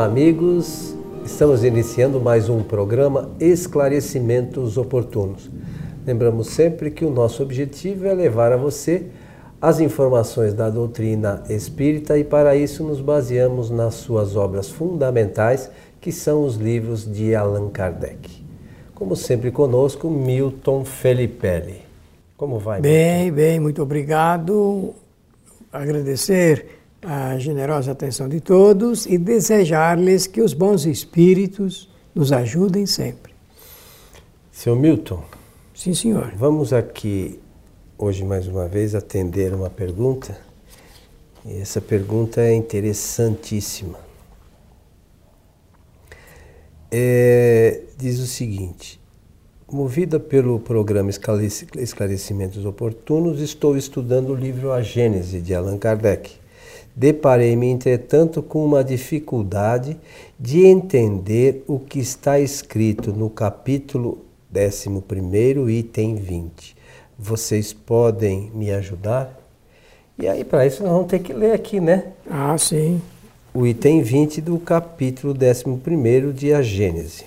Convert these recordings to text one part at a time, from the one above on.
Olá, amigos. Estamos iniciando mais um programa Esclarecimentos Oportunos. Lembramos sempre que o nosso objetivo é levar a você as informações da doutrina espírita e para isso nos baseamos nas suas obras fundamentais, que são os livros de Allan Kardec. Como sempre conosco, Milton Felipelli. Como vai? Bem, Milton? bem, muito obrigado. Agradecer a generosa atenção de todos e desejar-lhes que os bons espíritos nos ajudem sempre. Seu Milton. Sim, senhor. Vamos aqui hoje mais uma vez atender uma pergunta. E essa pergunta é interessantíssima. É, diz o seguinte: Movida pelo programa Esclarecimentos Oportunos, estou estudando o livro A Gênese de Allan Kardec Deparei-me, entretanto, com uma dificuldade de entender o que está escrito no capítulo 11, item 20. Vocês podem me ajudar? E aí, para isso, nós vamos ter que ler aqui, né? Ah, sim. O item 20 do capítulo 11 de A Gênese,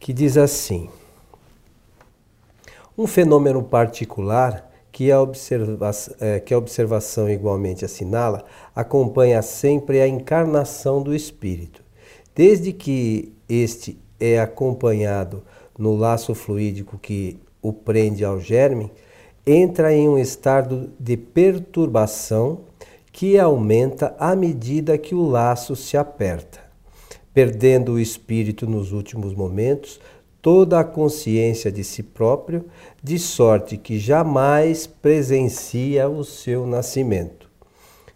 que diz assim: Um fenômeno particular que a, observação, é, que a observação igualmente assinala, acompanha sempre a encarnação do espírito. Desde que este é acompanhado no laço fluídico que o prende ao germe, entra em um estado de perturbação que aumenta à medida que o laço se aperta. Perdendo o espírito nos últimos momentos, toda a consciência de si próprio, de sorte que jamais presencia o seu nascimento.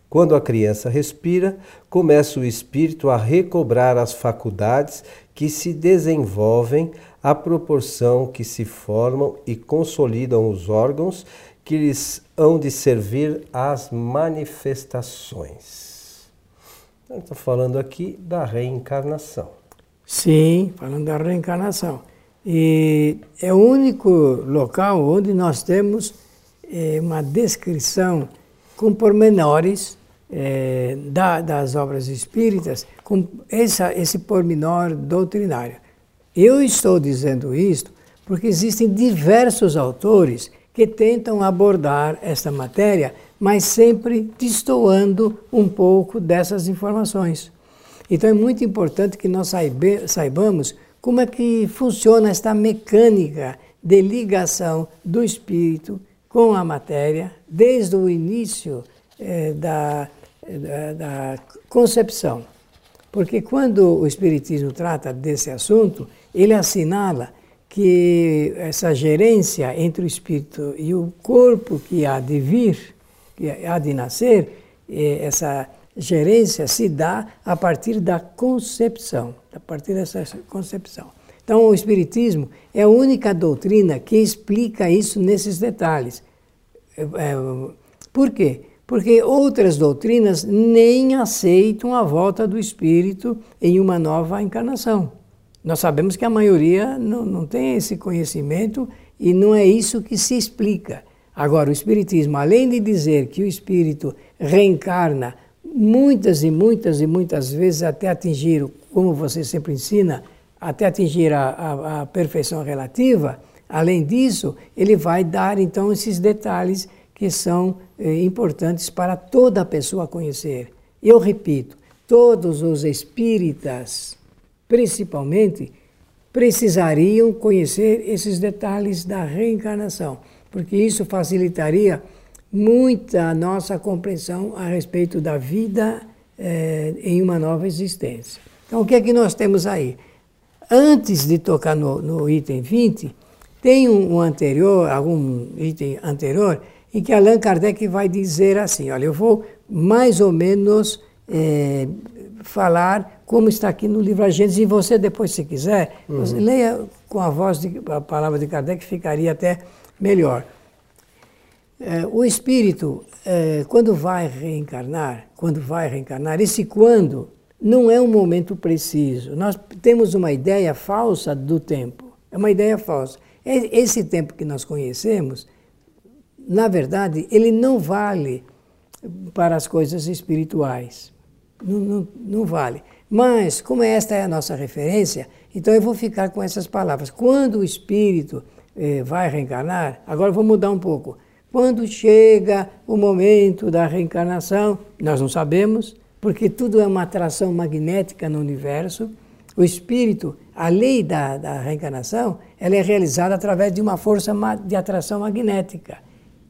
Quando a criança respira, começa o espírito a recobrar as faculdades que se desenvolvem à proporção que se formam e consolidam os órgãos que lhes hão de servir às manifestações. Estou falando aqui da reencarnação. Sim, falando da reencarnação. E é o único local onde nós temos é, uma descrição com pormenores é, da, das obras espíritas, com essa, esse pormenor doutrinário. Eu estou dizendo isto porque existem diversos autores que tentam abordar esta matéria, mas sempre destoando um pouco dessas informações. Então é muito importante que nós saibamos como é que funciona esta mecânica de ligação do espírito com a matéria desde o início eh, da, da, da concepção. Porque quando o Espiritismo trata desse assunto, ele assinala que essa gerência entre o espírito e o corpo que há de vir, que há de nascer, eh, essa gerência se dá a partir da concepção, a partir dessa concepção. Então, o Espiritismo é a única doutrina que explica isso nesses detalhes. É, é, por quê? Porque outras doutrinas nem aceitam a volta do Espírito em uma nova encarnação. Nós sabemos que a maioria não, não tem esse conhecimento e não é isso que se explica. Agora, o Espiritismo, além de dizer que o Espírito reencarna muitas e muitas e muitas vezes até atingir, como você sempre ensina, até atingir a, a, a perfeição relativa, além disso, ele vai dar então esses detalhes que são eh, importantes para toda pessoa conhecer. Eu repito, todos os espíritas, principalmente, precisariam conhecer esses detalhes da reencarnação, porque isso facilitaria muita nossa compreensão a respeito da vida é, em uma nova existência. Então, o que é que nós temos aí? Antes de tocar no, no item 20, tem um, um, anterior, algum item anterior, em que Allan Kardec vai dizer assim: olha, eu vou mais ou menos é, falar como está aqui no livro A Gênesis, e você depois, se quiser, uhum. leia com a voz, de, a palavra de Kardec, ficaria até melhor. É, o espírito, é, quando vai reencarnar, quando vai reencarnar, esse quando não é um momento preciso. Nós temos uma ideia falsa do tempo. É uma ideia falsa. Esse tempo que nós conhecemos, na verdade, ele não vale para as coisas espirituais. não, não, não vale. Mas, como esta é a nossa referência, então eu vou ficar com essas palavras. Quando o espírito eh, vai reencarnar, agora eu vou mudar um pouco. Quando chega o momento da reencarnação, nós não sabemos, porque tudo é uma atração magnética no universo. O espírito, a lei da, da reencarnação, ela é realizada através de uma força de atração magnética.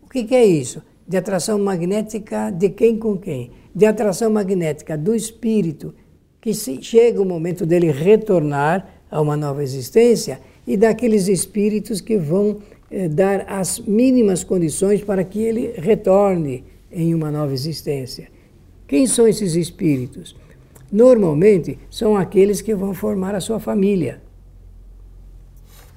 O que, que é isso? De atração magnética de quem com quem? De atração magnética do espírito, que chega o momento dele retornar a uma nova existência, e daqueles espíritos que vão eh, dar as mínimas condições para que ele retorne em uma nova existência. Quem são esses espíritos? Normalmente são aqueles que vão formar a sua família.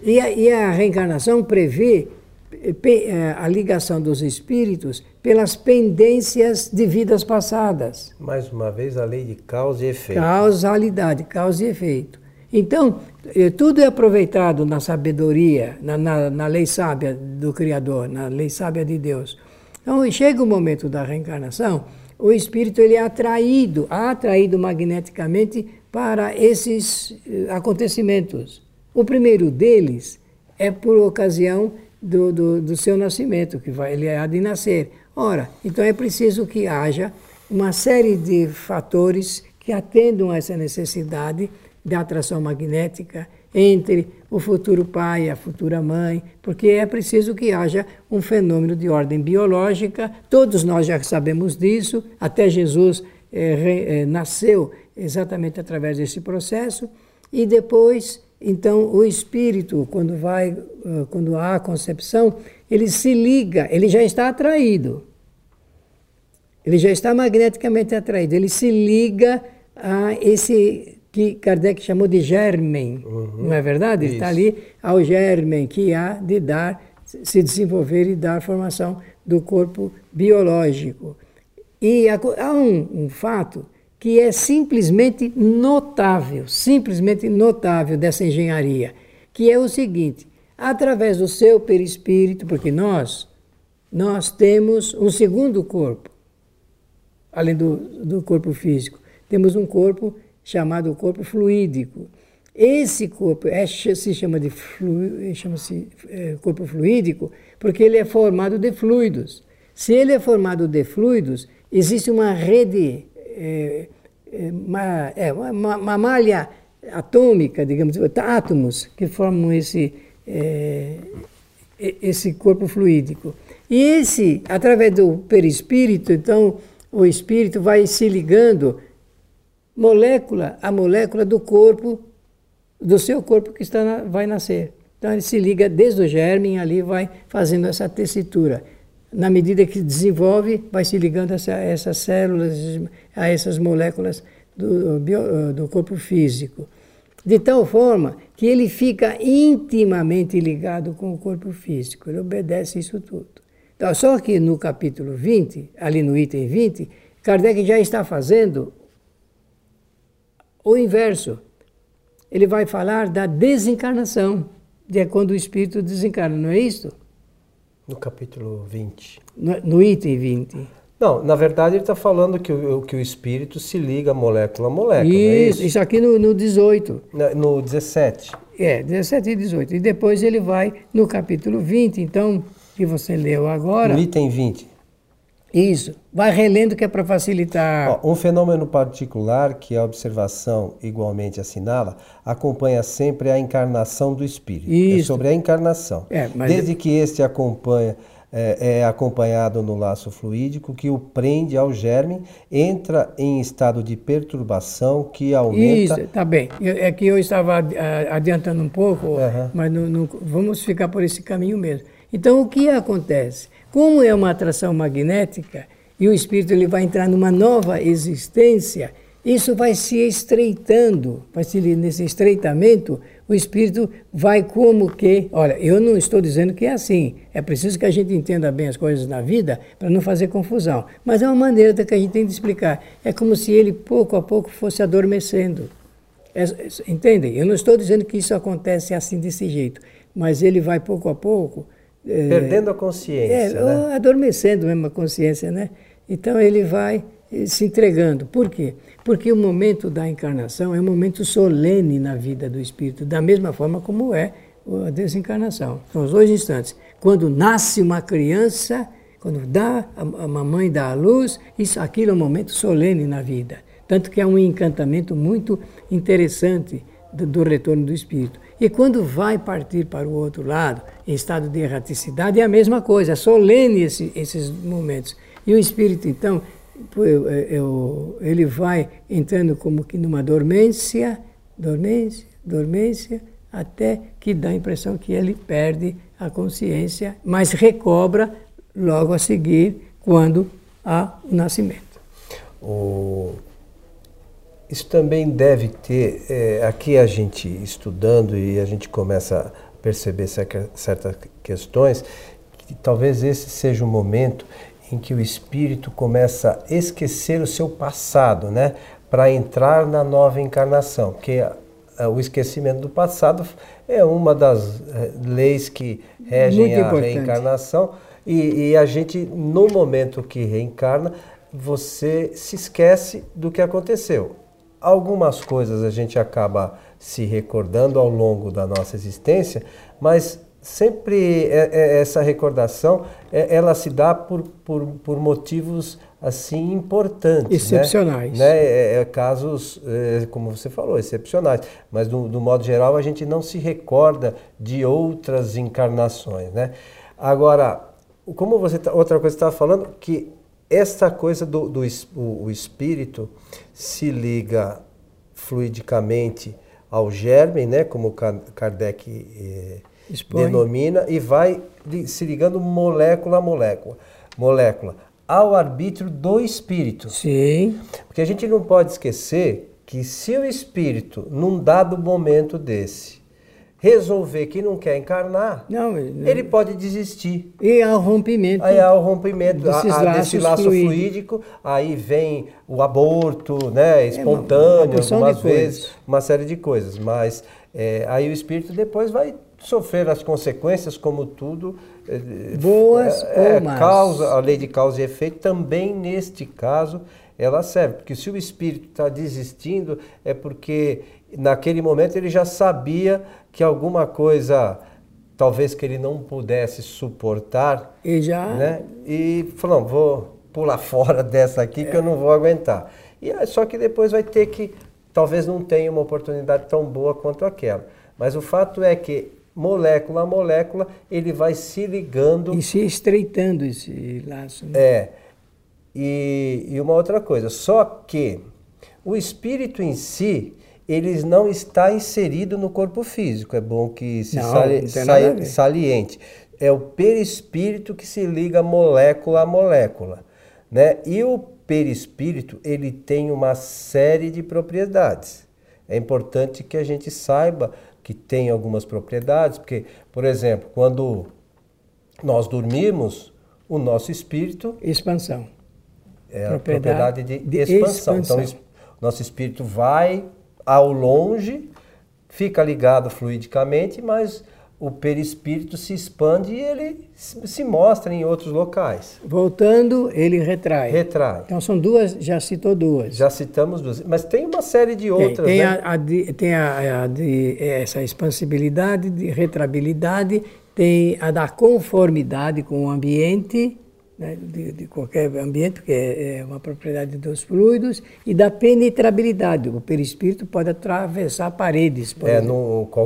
E a, e a reencarnação prevê eh, eh, a ligação dos espíritos pelas pendências de vidas passadas. Mais uma vez, a lei de causa e efeito. Causalidade, causa e efeito. Então, eh, tudo é aproveitado na sabedoria, na, na, na, lei sábia do Criador, na lei sábia de Deus. Então, chega o momento da reencarnação, o espírito ele é atraído, atraído magneticamente para esses eh, acontecimentos. O primeiro deles é por ocasião do, do, do seu nascimento, que vai, ele há de nascer. Ora, então é preciso que haja uma série de fatores que atendam a essa necessidade da atração magnética entre o futuro pai e a futura mãe, porque é preciso que haja um fenômeno de ordem biológica. Todos nós já sabemos disso, até Jesus é, é, nasceu exatamente através desse processo, e depois, então, o espírito, quando vai, quando há a concepção, ele se liga, ele já está atraído. Ele já está magneticamente atraído, ele se liga a esse que Kardec chamou de germen, uhum. não é verdade? Ele está ali ao germen que há de dar, se desenvolver e dar formação do corpo biológico. E há um, um fato que é simplesmente notável, simplesmente notável dessa engenharia, que é o seguinte: através do seu perispírito, porque nós nós temos um segundo corpo, além do, do corpo físico, temos um corpo chamado corpo fluídico. Esse corpo é, se chama de flu, chama-se é, corpo fluídico porque ele é formado de fluidos. Se ele é formado de fluidos, existe uma rede, é, é uma, uma, uma, malha atômica, digamos, átomos que formam esse, esse corpo fluídico. E esse, através do perispírito, então, o espírito vai se ligando molécula a molécula do corpo, do seu corpo que está na, vai nascer. Então ele se liga desde o germe ali vai fazendo essa tessitura. Na medida que desenvolve, vai se ligando a, a essas células, a essas moléculas do, bio, do corpo físico. De tal forma que ele fica intimamente ligado com o corpo físico, ele obedece isso tudo. Então, só que no capítulo 20, ali no item 20, Kardec já está fazendo o inverso. Ele vai falar da desencarnação, de é quando o espírito desencarna, não é isso? No capítulo 20. No, no item 20. Não, na verdade ele está falando que o, que o espírito se liga molécula a molécula. Isso, é isso? isso aqui no, no 18. No, no 17. É, 17 e 18. E depois ele vai no capítulo 20, então, que você leu agora. No item 20. Isso. Vai relendo que é para facilitar. Ó, um fenômeno particular que a observação igualmente assinala acompanha sempre a encarnação do espírito. É Isso. É sobre a encarnação. É, Desde eu... que este acompanha é, é, acompanhado no laço fluídico que o prende ao germe, entra em estado de perturbação que aumenta. Isso, tá bem. É que eu estava adiantando um pouco, uhum. mas não, não, vamos ficar por esse caminho mesmo. Então, o que acontece? Como é uma atração magnética e o espírito ele vai entrar numa nova existência, isso vai se estreitando, vai se nesse estreitamento, o espírito vai como que, olha, eu não estou dizendo que é assim, é preciso que a gente entenda bem as coisas na vida para não fazer confusão, mas é uma maneira que a gente tem de explicar. É como se ele pouco a pouco fosse adormecendo. É, entendem? Eu não estou dizendo que isso acontece assim desse jeito, mas ele vai pouco a pouco é, Perdendo a consciência. É, né? adormecendo mesmo a consciência, né? Então ele vai eh, se entregando. Por quê? Porque o momento da encarnação é um momento solene na vida do espírito, da mesma forma como é a desencarnação. São os dois instantes. Quando nasce uma criança, quando dá a mamãe dá a luz, isso aquilo é um momento solene na vida. Tanto que é um encantamento muito interessante do, do retorno do espírito. E quando vai partir para o outro lado, em estado de erraticidade, é a mesma coisa, é solene esse, esses momentos. E o espírito, então, ele vai entrando como que numa dormência, dormência, dormência, até que dá a impressão que ele perde a consciência, mas recobra logo a seguir, quando há o nascimento. O... Isso também deve ter, é, aqui a gente estudando e a gente começa a perceber certas questões, que talvez esse seja o momento em que o espírito começa a esquecer o seu passado, né? Para entrar na nova encarnação, porque o esquecimento do passado é uma das eh, leis que regem Muito a importante. reencarnação. E, e, a gente, no momento que reencarna, você se esquece do que aconteceu. Algumas coisas a gente acaba se recordando ao longo da nossa existência, mas sempre é, é, essa recordação é, ela se dá por, por, por motivos assim importantes né? excepcionais né, né? Casos como você falou excepcionais mas do, do, modo geral a gente não se recorda de outras encarnações né agora como você tá, outra coisa estava falando que essa coisa do, do o, o espírito se liga fluidicamente ao germe né como Kardec eh, denomina e vai se ligando molécula a molécula, molécula ao arbítrio do espírito. Sim. Porque a gente não pode esquecer que se o espírito, num dado momento desse, resolver que não quer encarnar, não, não. ele pode desistir. E há o rompimento. Aí há o rompimento a, a, desse laço fluídico. fluídico, aí vem o aborto, né, espontâneo, é uma, uma algumas vezes, uma série de coisas. Mas é, aí o espírito depois vai sofrer as consequências, como tudo. Eh, Boas é, ou más. Causa, a lei de causa e efeito também neste caso ela serve, porque se o espírito está desistindo é porque naquele momento ele já sabia que alguma coisa talvez que ele não pudesse suportar e já né? e falou não, vou pular fora dessa aqui é. que eu não vou aguentar e só que depois vai ter que talvez não tenha uma oportunidade tão boa quanto aquela mas o fato é que molécula a molécula, ele vai se ligando. E se estreitando esse laço. Né? É. E, e uma outra coisa, só que o espírito em si, ele não está inserido no corpo físico. É bom que se não, sali, não sali, saliente. É o perispírito que se liga molécula a molécula. Né? E o perispírito, ele tem uma série de propriedades. É importante que a gente saiba que tem algumas propriedades, porque, por exemplo, quando nós dormimos, o nosso espírito. Expansão. É a propriedade de, de expansão. expansão. Então, nosso espírito vai ao longe, fica ligado fluidicamente, mas o perispírito se expande e ele se mostra em outros locais. Voltando, ele retrai. Retrai. Então são duas, já citou duas. Já citamos duas, mas tem uma série de outras. Tem, tem, né? a, a de, tem a, a de, essa expansibilidade, de retrabilidade, tem a da conformidade com o ambiente, né, de, de, qualquer ambiente, porque é, é uma propriedade dos fluidos, e da penetrabilidade. O perispírito pode atravessar paredes. É,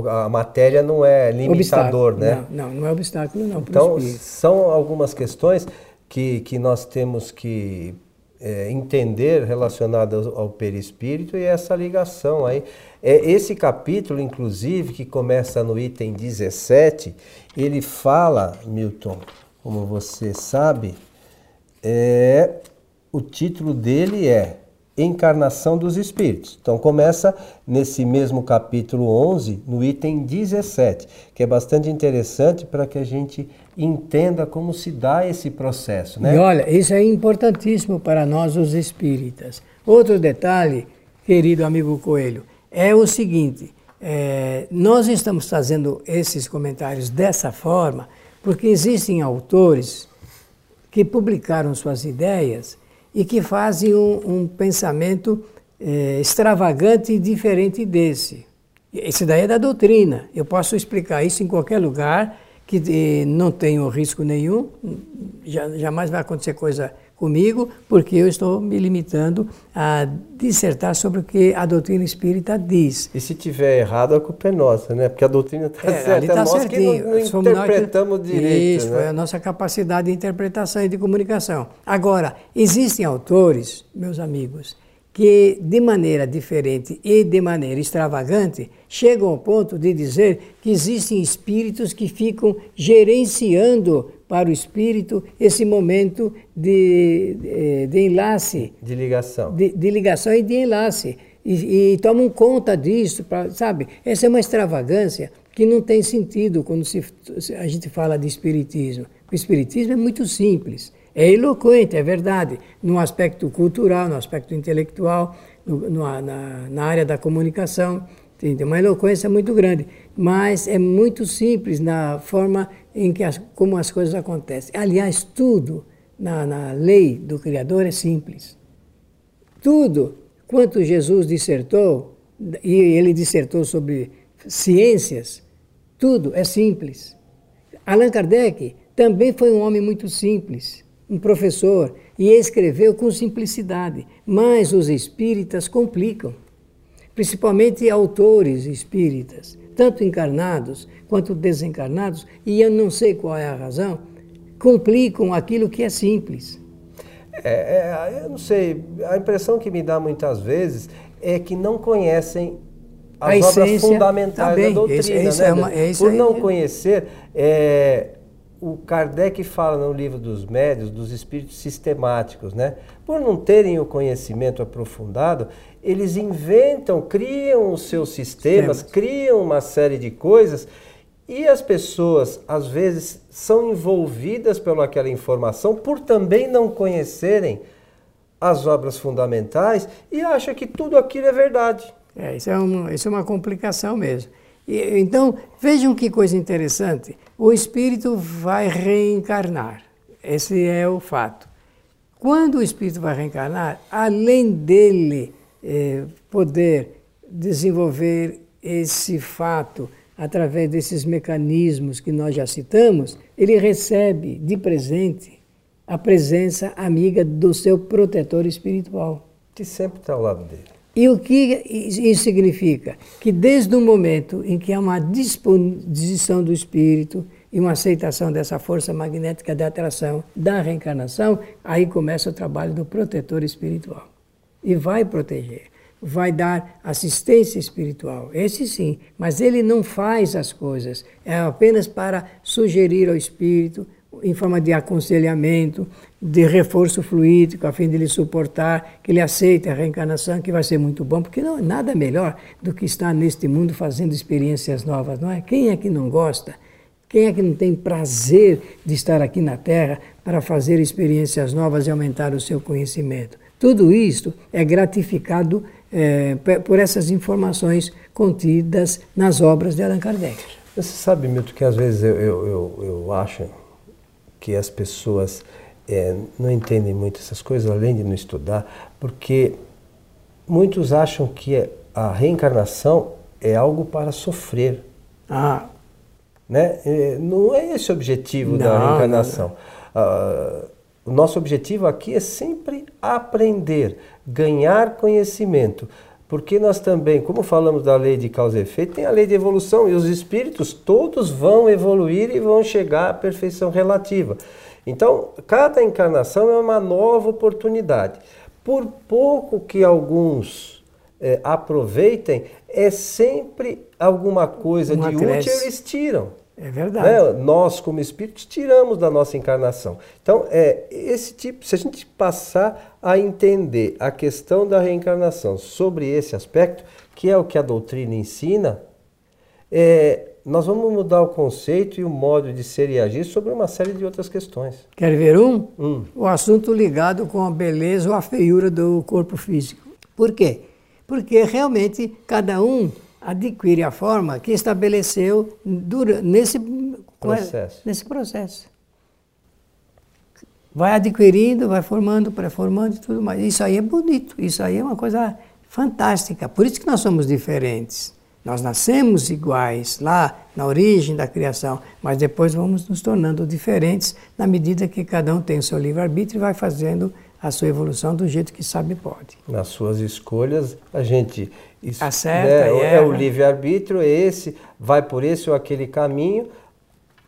a matéria não é limitador, obstáculo. né? Não, não, não é obstáculo, não. Então, são algumas questões que, que nós temos que é, entender relacionadas ao, ao perispírito e essa ligação aí. É, esse capítulo, inclusive, que começa no item 17, ele fala, Milton, como você sabe, é, o título dele é Encarnação dos Espíritos. Então começa nesse mesmo capítulo 11, no item 17, que é bastante interessante para que a gente entenda como se dá esse processo. Né? E olha, isso é importantíssimo para nós os espíritas. Outro detalhe, querido amigo Coelho, é o seguinte: é, nós estamos fazendo esses comentários dessa forma porque existem autores que publicaram suas ideias e que fazem um, um pensamento é, extravagante e diferente desse. Esse daí é da doutrina. Eu posso explicar isso em qualquer lugar que eh, não tenho risco nenhum, já, jamais vai acontecer coisa comigo, porque eu estou me limitando a dissertar sobre o que a doutrina espírita diz. E se tiver errado, a culpa é nossa, né? Porque a doutrina está é, certa, tá é nós certinho. que não, não interpretamos que... direito. Isso, né? é a nossa capacidade de interpretação e de comunicação. Agora, existem autores, meus amigos, que de maneira diferente e de maneira extravagante chegam ao ponto de dizer que existem espíritos que ficam gerenciando para o espírito esse momento de, de, de enlace. De ligação. De, de, ligação e de enlace. E, e tomam conta disso, pra, sabe? Essa é uma extravagância que não tem sentido quando se, a gente fala de espiritismo. O espiritismo é muito simples. É eloquente, é verdade, no aspecto cultural, no aspecto intelectual, no, no, na, na área da comunicação, tem uma eloquência muito grande, mas é muito simples na forma em que as, como as coisas acontecem. Aliás, tudo na, na lei do Criador é simples. Tudo quanto Jesus dissertou, e ele dissertou sobre ciências, tudo é simples. Allan Kardec também foi um homem muito simples, um professor, e escreveu com simplicidade, mas os espíritas complicam principalmente autores espíritas, tanto encarnados quanto desencarnados, e eu não sei qual é a razão, complicam aquilo que é simples. É, é, eu não sei, a impressão que me dá muitas vezes é que não conhecem as a obras essência, fundamentais tá da doutrina. Esse, esse né? é uma, é Por não conhecer, é, o Kardec fala no livro dos médios dos espíritos sistemáticos, né? Por não terem o conhecimento aprofundado, eles inventam, criam os seus sistemas, Sistemas. criam uma série de coisas e as pessoas, às vezes, são envolvidas pela aquela informação por também não conhecerem as obras fundamentais e acham que tudo aquilo é verdade. É, isso é uma, isso é uma complicação mesmo. E, então, vejam que coisa interessante. O espírito vai reencarnar. Esse é o fato. Quando o espírito vai reencarnar, além dele é, poder desenvolver esse fato através desses mecanismos que nós já citamos, ele recebe de presente a presença amiga do seu protetor espiritual. Que sempre está ao lado dele. E o que isso significa? Que desde o momento em que há uma disposição do espírito e uma aceitação dessa força magnética de atração da reencarnação, aí começa o trabalho do protetor espiritual e vai proteger, vai dar assistência espiritual. Esse sim, mas ele não faz as coisas, é apenas para sugerir ao espírito, em forma de aconselhamento, de reforço fluídico, a fim de ele suportar, que ele aceite a reencarnação, que vai ser muito bom, porque não nada melhor do que estar neste mundo fazendo experiências novas, não é? Quem é que não gosta? Quem é que não tem prazer de estar aqui na Terra para fazer experiências novas e aumentar o seu conhecimento? Tudo isto é gratificado é, por essas informações contidas nas obras de Allan Kardec. Você sabe, Milton, que às vezes eu, eu, eu, eu acho que as pessoas é, não entendem muito essas coisas, além de não estudar, porque muitos acham que a reencarnação é algo para sofrer. Ah. Né? É, não é esse o objetivo não, da reencarnação. Não, não. Ah, o nosso objetivo aqui é sempre aprender, ganhar conhecimento. Porque nós também, como falamos da lei de causa e efeito, tem a lei de evolução e os espíritos todos vão evoluir e vão chegar à perfeição relativa. Então, cada encarnação é uma nova oportunidade. Por pouco que alguns é, aproveitem, é sempre alguma coisa de útil eles tiram. É verdade. Né? Nós, como espíritos, tiramos da nossa encarnação. Então, é esse tipo, se a gente passar a entender a questão da reencarnação sobre esse aspecto, que é o que a doutrina ensina, é, nós vamos mudar o conceito e o modo de ser e agir sobre uma série de outras questões. Quer ver um? Hum. O assunto ligado com a beleza ou a feiura do corpo físico. Por quê? Porque realmente cada um adquire a forma que estabeleceu nesse processo. nesse processo. vai adquirindo, vai formando, pré-formando e tudo mais. Isso aí é bonito, isso aí é uma coisa fantástica. Por isso que nós somos diferentes. Nós nascemos iguais lá na origem da criação, mas depois vamos nos tornando diferentes na medida que cada um tem o seu livre-arbítrio e vai fazendo a sua evolução do jeito que sabe e pode. Nas suas escolhas, a gente acerta, né, é o livre-arbítrio, esse vai por esse ou aquele caminho,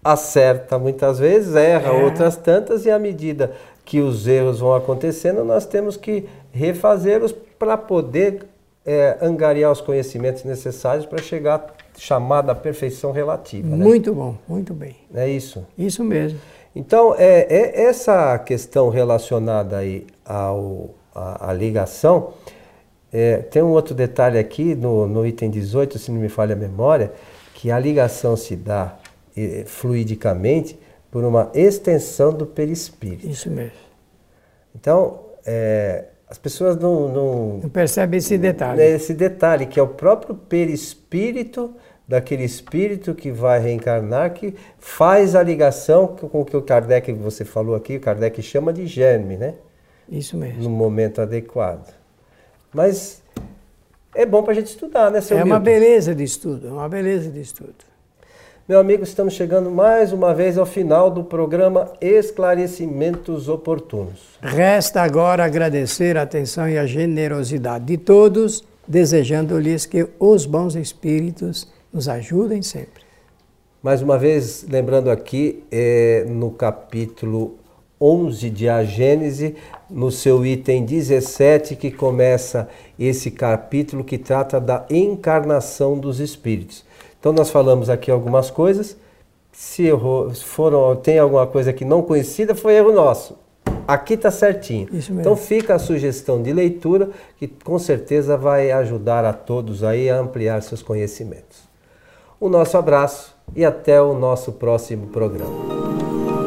acerta muitas vezes, erra é. outras tantas, e à medida que os erros vão acontecendo, nós temos que refazê-los para poder é, angariar os conhecimentos necessários para chegar à chamada perfeição relativa. Né? Muito bom, muito bem. É isso? Isso mesmo. Então, é, é essa questão relacionada aí ao, à, à ligação, é, tem um outro detalhe aqui no, no item 18, se não me falha a memória, que a ligação se dá é, fluidicamente por uma extensão do perispírito. Isso mesmo. Então, é, as pessoas não, não, não percebem esse detalhe. Esse detalhe, que é o próprio perispírito daquele espírito que vai reencarnar, que faz a ligação com o que o Kardec, você falou aqui, o Kardec chama de germe, né? Isso mesmo. No momento adequado. Mas é bom para a gente estudar, né, seu É Milton? uma beleza de estudo, é uma beleza de estudo. Meu amigo, estamos chegando mais uma vez ao final do programa Esclarecimentos Oportunos. Resta agora agradecer a atenção e a generosidade de todos, desejando-lhes que os bons espíritos nos ajudem sempre. Mais uma vez, lembrando aqui, é, no capítulo 11 de A Gênese, no seu item 17, que começa esse capítulo que trata da encarnação dos espíritos. Então nós falamos aqui algumas coisas. Se errou, foram, tem alguma coisa que não conhecida, foi erro nosso. Aqui está certinho. Então fica a sugestão de leitura que com certeza vai ajudar a todos aí a ampliar seus conhecimentos o nosso abraço e até o nosso próximo programa.